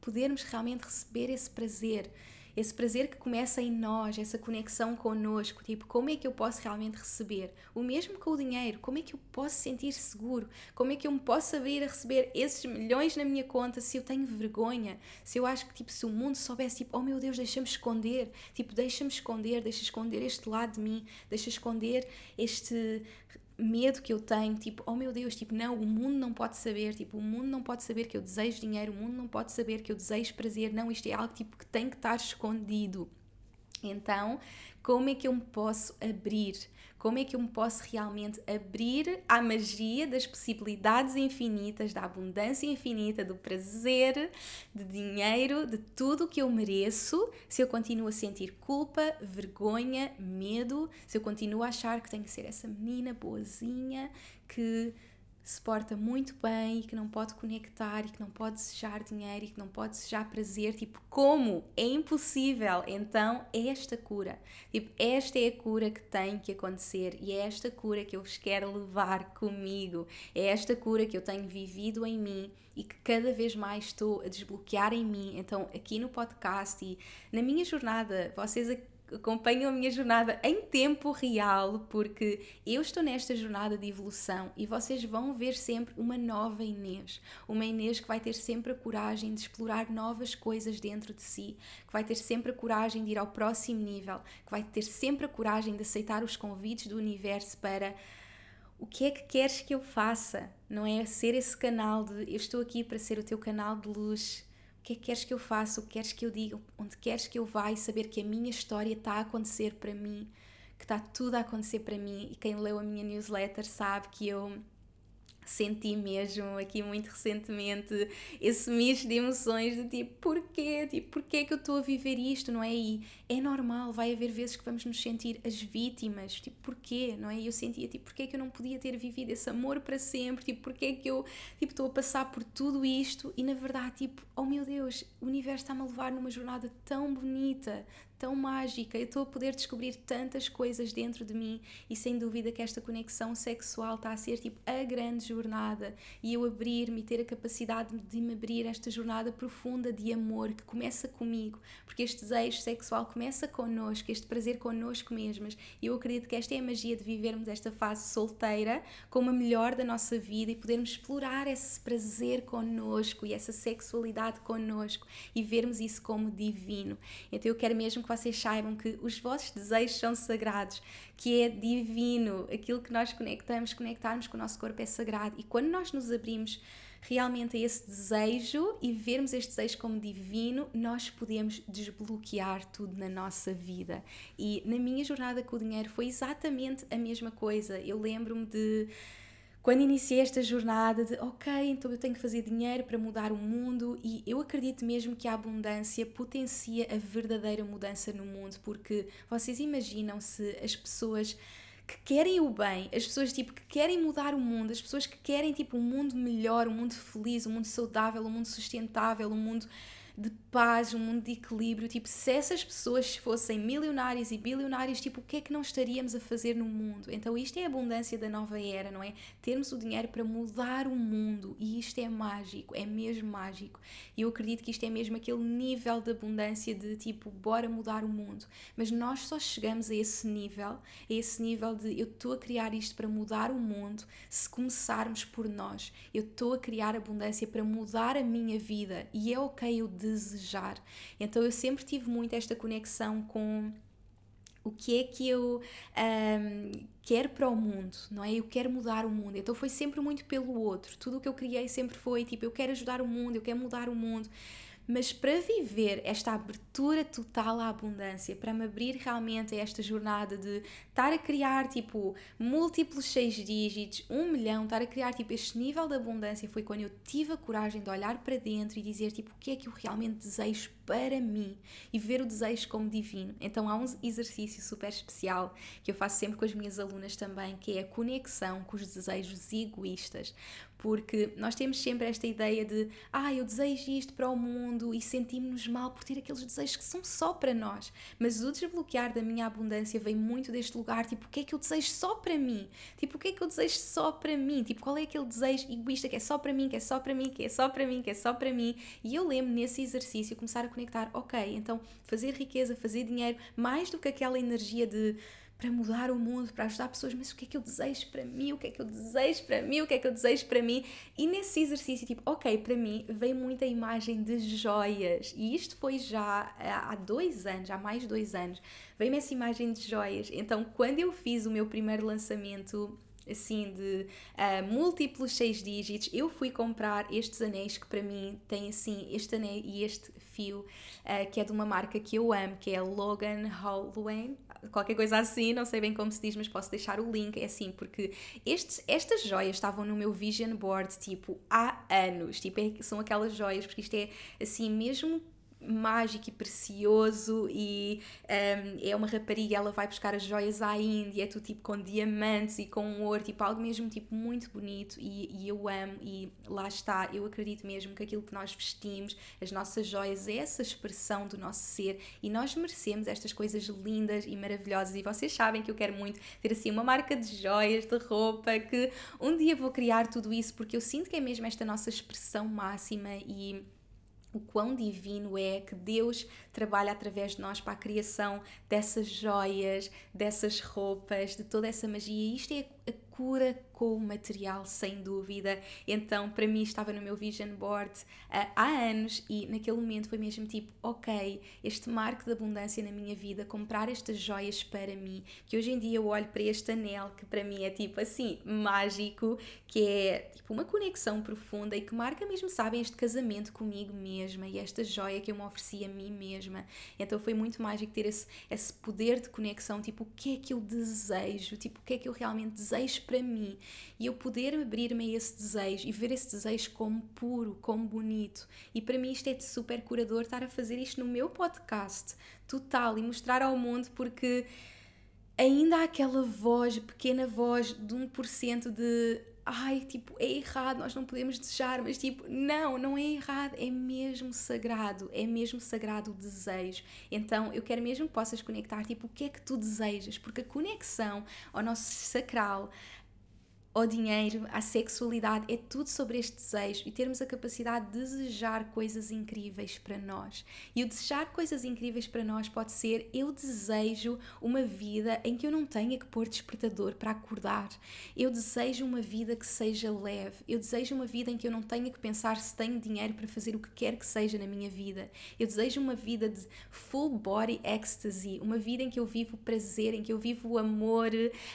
podermos realmente receber esse prazer esse prazer que começa em nós, essa conexão connosco, tipo, como é que eu posso realmente receber? O mesmo com o dinheiro, como é que eu posso sentir seguro? Como é que eu me posso abrir a receber esses milhões na minha conta se eu tenho vergonha? Se eu acho que, tipo, se o mundo soubesse, tipo, oh meu Deus, deixa-me esconder, tipo, deixa-me esconder, deixa esconder este lado de mim, deixa esconder este medo que eu tenho, tipo, oh meu Deus, tipo, não, o mundo não pode saber, tipo, o mundo não pode saber que eu desejo dinheiro, o mundo não pode saber que eu desejo prazer, não, isto é algo tipo que tem que estar escondido. Então, como é que eu me posso abrir? Como é que eu me posso realmente abrir à magia das possibilidades infinitas, da abundância infinita, do prazer, de dinheiro, de tudo o que eu mereço, se eu continuo a sentir culpa, vergonha, medo, se eu continuo a achar que tenho que ser essa menina boazinha que se porta muito bem e que não pode conectar e que não pode desejar dinheiro e que não pode desejar prazer, tipo, como? É impossível. Então, é esta cura. Tipo, esta é a cura que tem que acontecer e é esta cura que eu vos quero levar comigo. É esta cura que eu tenho vivido em mim e que cada vez mais estou a desbloquear em mim. Então, aqui no podcast e na minha jornada, vocês acompanham a minha jornada em tempo real, porque eu estou nesta jornada de evolução e vocês vão ver sempre uma nova Inês. Uma Inês que vai ter sempre a coragem de explorar novas coisas dentro de si, que vai ter sempre a coragem de ir ao próximo nível, que vai ter sempre a coragem de aceitar os convites do universo para o que é que queres que eu faça? Não é ser esse canal de eu estou aqui para ser o teu canal de luz o que é que queres que eu faça? O que queres que eu diga? Onde queres que eu vá e saber que a minha história está a acontecer para mim, que está tudo a acontecer para mim. E quem leu a minha newsletter sabe que eu senti mesmo aqui muito recentemente esse misto de emoções de tipo, porquê? Tipo, porquê que eu estou a viver isto, não é? E é normal, vai haver vezes que vamos nos sentir as vítimas, tipo, porquê, não é? E eu sentia, tipo, porquê que eu não podia ter vivido esse amor para sempre? Tipo, porquê que eu, tipo, estou a passar por tudo isto e na verdade, tipo, oh meu Deus, o universo está-me a levar numa jornada tão bonita, tão mágica, eu estou a poder descobrir tantas coisas dentro de mim e sem dúvida que esta conexão sexual está a ser tipo a grande jornada. E eu abrir-me e ter a capacidade de me abrir esta jornada profunda de amor que começa comigo, porque este desejo sexual começa connosco, este prazer connosco mesmas. E eu acredito que esta é a magia de vivermos esta fase solteira como a melhor da nossa vida e podermos explorar esse prazer connosco e essa sexualidade connosco e vermos isso como divino. Então eu quero mesmo que vocês saibam que os vossos desejos são sagrados, que é divino, aquilo que nós conectamos, conectarmos com o nosso corpo é sagrado. E quando nós nos abrimos realmente a esse desejo e vermos este desejo como divino, nós podemos desbloquear tudo na nossa vida. E na minha jornada com o dinheiro foi exatamente a mesma coisa. Eu lembro-me de quando iniciei esta jornada de ok, então eu tenho que fazer dinheiro para mudar o mundo e eu acredito mesmo que a abundância potencia a verdadeira mudança no mundo, porque vocês imaginam se as pessoas que querem o bem, as pessoas tipo que querem mudar o mundo, as pessoas que querem tipo um mundo melhor, um mundo feliz, um mundo saudável, um mundo sustentável, um mundo de paz, um mundo de equilíbrio. Tipo, se essas pessoas fossem milionários e bilionários, tipo, o que é que não estaríamos a fazer no mundo? Então, isto é a abundância da nova era, não é? Termos o dinheiro para mudar o mundo e isto é mágico, é mesmo mágico. E eu acredito que isto é mesmo aquele nível de abundância de tipo, bora mudar o mundo. Mas nós só chegamos a esse nível, a esse nível de eu estou a criar isto para mudar o mundo se começarmos por nós. Eu estou a criar abundância para mudar a minha vida e é ok eu desejar. Então eu sempre tive muito esta conexão com o que é que eu um, quero para o mundo, não é? Eu quero mudar o mundo. Então foi sempre muito pelo outro. Tudo o que eu criei sempre foi tipo, eu quero ajudar o mundo, eu quero mudar o mundo. Mas para viver esta abertura total à abundância, para me abrir realmente a esta jornada de estar a criar tipo múltiplos seis dígitos, um milhão, estar a criar tipo este nível de abundância, foi quando eu tive a coragem de olhar para dentro e dizer tipo o que é que eu realmente desejo para mim e ver o desejo como divino. Então há um exercício super especial que eu faço sempre com as minhas alunas também, que é a conexão com os desejos egoístas porque nós temos sempre esta ideia de ah, eu desejo isto para o mundo e sentimos-nos mal por ter aqueles desejos que são só para nós. Mas o desbloquear da minha abundância vem muito deste lugar, tipo, o que é que eu desejo só para mim? Tipo, o que é que eu desejo só para mim? Tipo, qual é aquele desejo egoísta que é só para mim, que é só para mim, que é só para mim, que é só para mim? E eu lembro nesse exercício começar a conectar, ok, então fazer riqueza, fazer dinheiro, mais do que aquela energia de para mudar o mundo, para ajudar pessoas, mas o que é que eu desejo para mim? O que é que eu desejo para mim? O que é que eu desejo para mim? E nesse exercício, tipo, ok, para mim veio muita imagem de joias, e isto foi já há dois anos, há mais de dois anos, veio-me essa imagem de joias. Então, quando eu fiz o meu primeiro lançamento assim de uh, múltiplos seis dígitos, eu fui comprar estes anéis que para mim têm assim este anel e este fio uh, que é de uma marca que eu amo, que é Logan Holloway, qualquer coisa assim, não sei bem como se diz, mas posso deixar o link. É assim, porque estes, estas joias estavam no meu vision board tipo há anos. Tipo, é, são aquelas joias, porque isto é assim mesmo mágico e precioso e um, é uma rapariga, ela vai buscar as joias à Índia, é tudo tipo com diamantes e com ouro, tipo algo mesmo tipo muito bonito e, e, eu amo e lá está, eu acredito mesmo que aquilo que nós vestimos, as nossas joias é essa expressão do nosso ser e nós merecemos estas coisas lindas e maravilhosas. E vocês sabem que eu quero muito ter assim uma marca de joias, de roupa, que um dia vou criar tudo isso porque eu sinto que é mesmo esta nossa expressão máxima e o quão divino é que Deus trabalha através de nós para a criação dessas joias, dessas roupas, de toda essa magia. Isto é a cura com o material, sem dúvida. Então, para mim, estava no meu vision board uh, há anos e naquele momento foi mesmo tipo: ok, este marco de abundância na minha vida, comprar estas joias para mim. Que hoje em dia eu olho para este anel que para mim é tipo assim, mágico, que é tipo uma conexão profunda e que marca mesmo, sabem, este casamento comigo mesma e esta joia que eu me ofereci a mim mesma. Então, foi muito mágico ter esse, esse poder de conexão, tipo, o que é que eu desejo, tipo, o que é que eu realmente desejo para mim e eu poder abrir-me a esse desejo e ver esse desejo como puro, como bonito. E para mim isto é de super curador estar a fazer isto no meu podcast total e mostrar ao mundo porque ainda há aquela voz, pequena voz de 1% de ai, tipo, é errado, nós não podemos desejar, mas tipo, não, não é errado, é mesmo sagrado, é mesmo sagrado o desejo. Então, eu quero mesmo que possas conectar, tipo, o que é que tu desejas, porque a conexão ao nosso sacral, ao dinheiro, à sexualidade, é tudo sobre este desejo e termos a capacidade de desejar coisas incríveis para nós. E o desejar coisas incríveis para nós pode ser: eu desejo uma vida em que eu não tenha que pôr despertador para acordar. Eu desejo uma vida que seja leve. Eu desejo uma vida em que eu não tenha que pensar se tenho dinheiro para fazer o que quer que seja na minha vida. Eu desejo uma vida de full body ecstasy, uma vida em que eu vivo prazer, em que eu vivo o amor,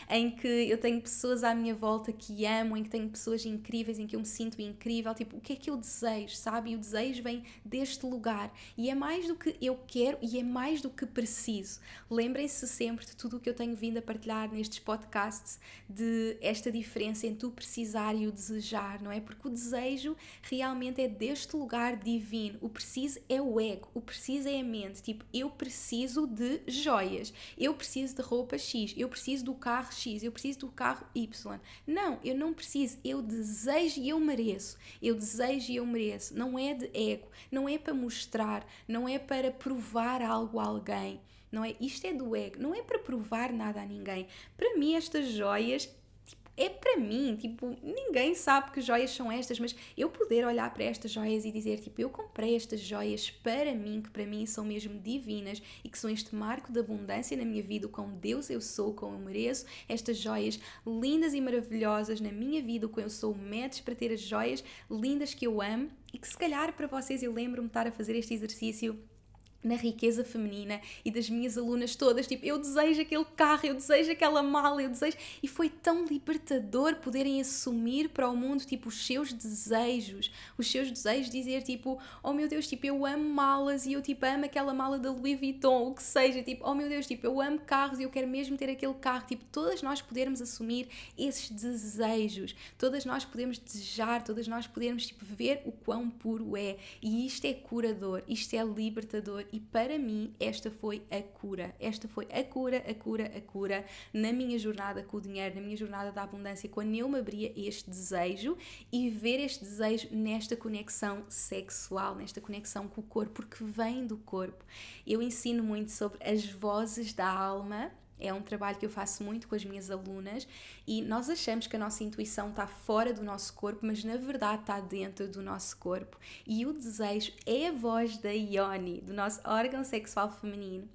em que eu tenho pessoas à minha volta que amo, em que tenho pessoas incríveis, em que eu me sinto incrível. Tipo, o que é que eu desejo, sabe? E o desejo vem deste lugar. E é mais do que eu quero e é mais do que preciso. Lembrem-se sempre de tudo o que eu tenho vindo a partilhar nestes podcasts, de esta diferença entre o precisar e o desejar, não é? Porque o desejo realmente é deste lugar divino. O preciso é o ego, o preciso é a mente. Tipo, eu preciso de joias, eu preciso de roupa X, eu preciso do carro X, eu preciso do carro Y. Não, eu não preciso, eu desejo e eu mereço. Eu desejo e eu mereço. Não é de ego, não é para mostrar, não é para provar algo a alguém. Não é, isto é do ego, não é para provar nada a ninguém. Para mim estas joias é para mim, tipo, ninguém sabe que joias são estas, mas eu poder olhar para estas joias e dizer, tipo, eu comprei estas joias para mim, que para mim são mesmo divinas e que são este marco de abundância na minha vida, com Deus eu sou, como eu mereço, estas joias lindas e maravilhosas na minha vida, com eu sou metes para ter as joias lindas que eu amo e que se calhar para vocês eu lembro-me de estar a fazer este exercício na riqueza feminina e das minhas alunas todas, tipo, eu desejo aquele carro, eu desejo aquela mala, eu desejo. E foi tão libertador poderem assumir para o mundo, tipo, os seus desejos, os seus desejos, dizer, tipo, oh meu Deus, tipo, eu amo malas e eu, tipo, amo aquela mala da Louis Vuitton, o que seja, tipo, oh meu Deus, tipo, eu amo carros e eu quero mesmo ter aquele carro, tipo, todas nós podermos assumir esses desejos, todas nós podemos desejar, todas nós podemos, tipo, ver o quão puro é. E isto é curador, isto é libertador e para mim esta foi a cura. Esta foi a cura, a cura, a cura na minha jornada com o dinheiro, na minha jornada da abundância, quando eu me abria este desejo e ver este desejo nesta conexão sexual, nesta conexão com o corpo, porque vem do corpo. Eu ensino muito sobre as vozes da alma é um trabalho que eu faço muito com as minhas alunas e nós achamos que a nossa intuição está fora do nosso corpo, mas na verdade está dentro do nosso corpo. E o desejo é a voz da Ioni, do nosso órgão sexual feminino.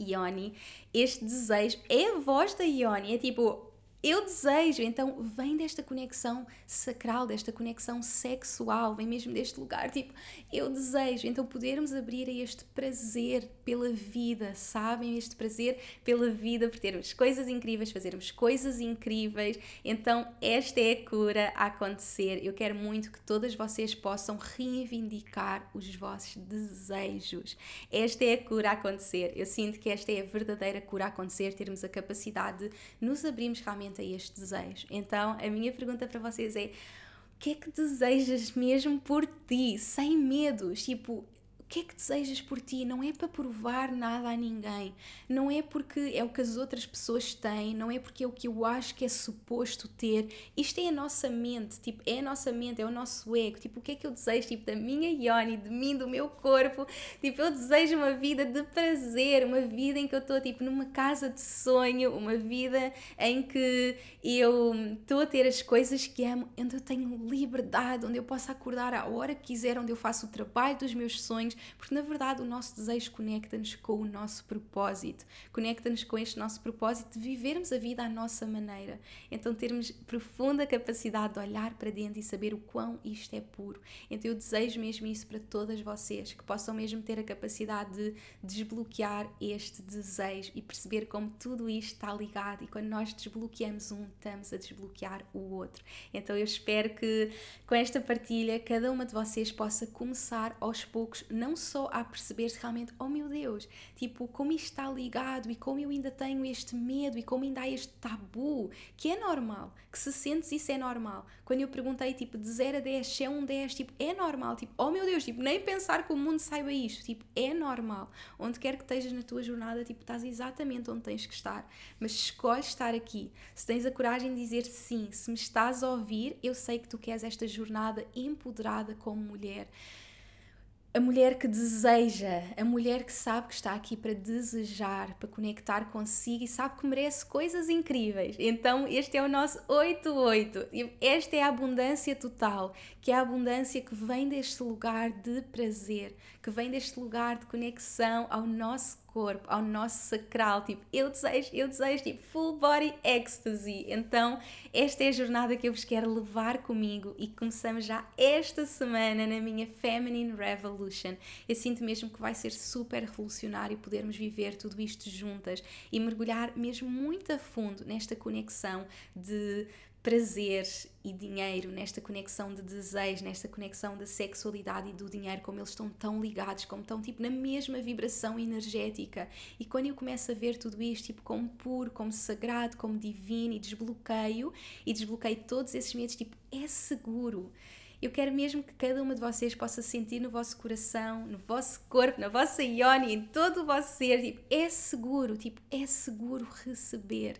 Ioni, este desejo é a voz da Ioni, é tipo, eu desejo, então vem desta conexão sacral, desta conexão sexual, vem mesmo deste lugar, tipo, eu desejo, então podermos abrir a este prazer pela vida, sabem? Este prazer pela vida, por termos coisas incríveis, fazermos coisas incríveis, então esta é a cura a acontecer. Eu quero muito que todas vocês possam reivindicar os vossos desejos. Esta é a cura a acontecer. Eu sinto que esta é a verdadeira cura a acontecer, termos a capacidade de nos abrirmos realmente a este desejo. Então, a minha pergunta para vocês é: o que é que desejas mesmo por ti, sem medos? Tipo, que é que desejas por ti? Não é para provar nada a ninguém, não é porque é o que as outras pessoas têm, não é porque é o que eu acho que é suposto ter. Isto é a nossa mente, tipo, é a nossa mente, é o nosso ego. Tipo, o que é que eu desejo? Tipo, da minha Ioni, de mim, do meu corpo. Tipo, eu desejo uma vida de prazer, uma vida em que eu estou, tipo, numa casa de sonho, uma vida em que eu estou a ter as coisas que amo, onde eu tenho liberdade, onde eu posso acordar à hora que quiser, onde eu faço o trabalho dos meus sonhos porque na verdade o nosso desejo conecta-nos com o nosso propósito, conecta-nos com este nosso propósito de vivermos a vida à nossa maneira. Então termos profunda capacidade de olhar para dentro e saber o quão isto é puro. Então eu desejo mesmo isso para todas vocês, que possam mesmo ter a capacidade de desbloquear este desejo e perceber como tudo isto está ligado e quando nós desbloqueamos um, estamos a desbloquear o outro. Então eu espero que com esta partilha cada uma de vocês possa começar aos poucos, não não só a perceber-se realmente, oh meu Deus, tipo, como isto está ligado e como eu ainda tenho este medo e como ainda há este tabu, que é normal, que se sentes isso é normal. Quando eu perguntei, tipo, de 0 a 10, se é um 10, tipo, é normal, tipo, oh meu Deus, tipo, nem pensar que o mundo saiba isto, tipo, é normal. Onde quer que estejas na tua jornada, tipo, estás exatamente onde tens que estar, mas escolhes estar aqui. Se tens a coragem de dizer sim, se me estás a ouvir, eu sei que tu queres esta jornada empoderada como mulher a mulher que deseja, a mulher que sabe que está aqui para desejar, para conectar consigo e sabe que merece coisas incríveis. Então, este é o nosso 88. Esta é a abundância total, que é a abundância que vem deste lugar de prazer, que vem deste lugar de conexão ao nosso corpo, ao nosso sacral, tipo, eu desejo, eu desejo, tipo, full body ecstasy. Então, esta é a jornada que eu vos quero levar comigo e começamos já esta semana na minha Feminine Revolution. Eu sinto mesmo que vai ser super revolucionário podermos viver tudo isto juntas e mergulhar mesmo muito a fundo nesta conexão de prazer e dinheiro, nesta conexão de desejo, nesta conexão da sexualidade e do dinheiro, como eles estão tão ligados, como estão tipo na mesma vibração energética. E quando eu começo a ver tudo isto tipo como puro, como sagrado, como divino e desbloqueio e desbloqueio todos esses medos, tipo é seguro. Eu quero mesmo que cada uma de vocês possa sentir no vosso coração, no vosso corpo, na vossa ioni, em todo o vosso ser, tipo, é seguro, tipo, é seguro receber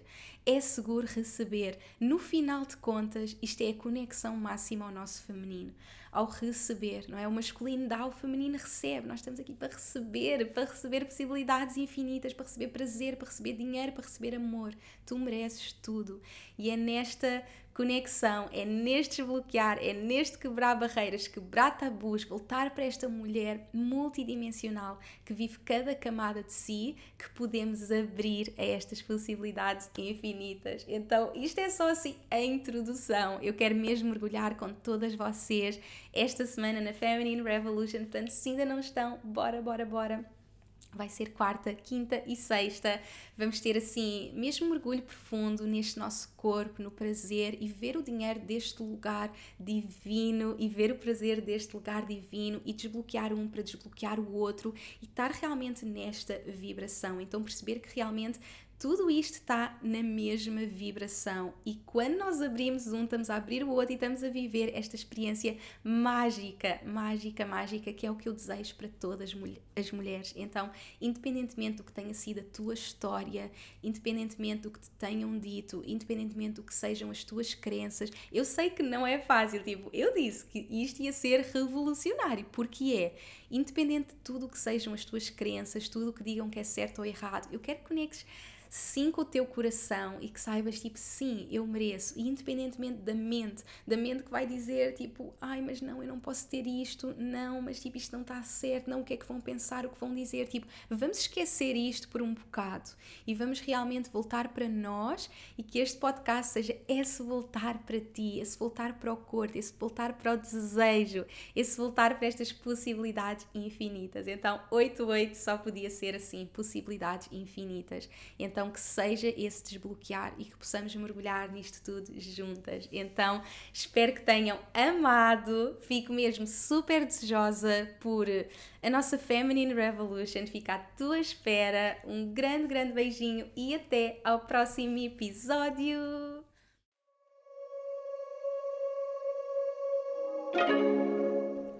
é seguro receber. No final de contas, isto é a conexão máxima ao nosso feminino, ao receber, não é? O masculino dá, o feminino recebe. Nós estamos aqui para receber, para receber possibilidades infinitas, para receber prazer, para receber dinheiro, para receber amor. Tu mereces tudo. E é nesta conexão, é neste desbloquear, é neste quebrar barreiras, quebrar tabus, voltar para esta mulher multidimensional que vive cada camada de si, que podemos abrir a estas possibilidades infinitas. Então, isto é só assim a introdução. Eu quero mesmo mergulhar com todas vocês esta semana na Feminine Revolution. Portanto, se ainda não estão, bora, bora, bora vai ser quarta, quinta e sexta. Vamos ter assim, mesmo mergulho profundo neste nosso corpo, no prazer e ver o dinheiro deste lugar divino e ver o prazer deste lugar divino e desbloquear um para desbloquear o outro e estar realmente nesta vibração. Então perceber que realmente tudo isto está na mesma vibração. E quando nós abrimos um, estamos a abrir o outro e estamos a viver esta experiência mágica, mágica, mágica, que é o que eu desejo para todas as mulheres. Então, independentemente do que tenha sido a tua história, independentemente do que te tenham dito, independentemente do que sejam as tuas crenças, eu sei que não é fácil, tipo, eu disse que isto ia ser revolucionário, porque é, independente de tudo o que sejam as tuas crenças, tudo o que digam que é certo ou errado, eu quero que conectes sim com o teu coração e que saibas, tipo, sim, eu mereço, e independentemente da mente, da mente que vai dizer, tipo, ai, mas não, eu não posso ter isto, não, mas tipo, isto não está certo, não, o que é que vão pensar, o que vão dizer, tipo, vamos esquecer isto por um bocado e vamos realmente voltar para nós e que este podcast seja esse voltar para ti, esse voltar para o corpo, esse voltar para o desejo, esse voltar para estas possibilidades infinitas. Então, 88 só podia ser assim, possibilidades infinitas. Então, então que seja esse desbloquear e que possamos mergulhar nisto tudo juntas. Então espero que tenham amado, fico mesmo super desejosa por a nossa Feminine Revolution, fica à tua espera. Um grande, grande beijinho e até ao próximo episódio!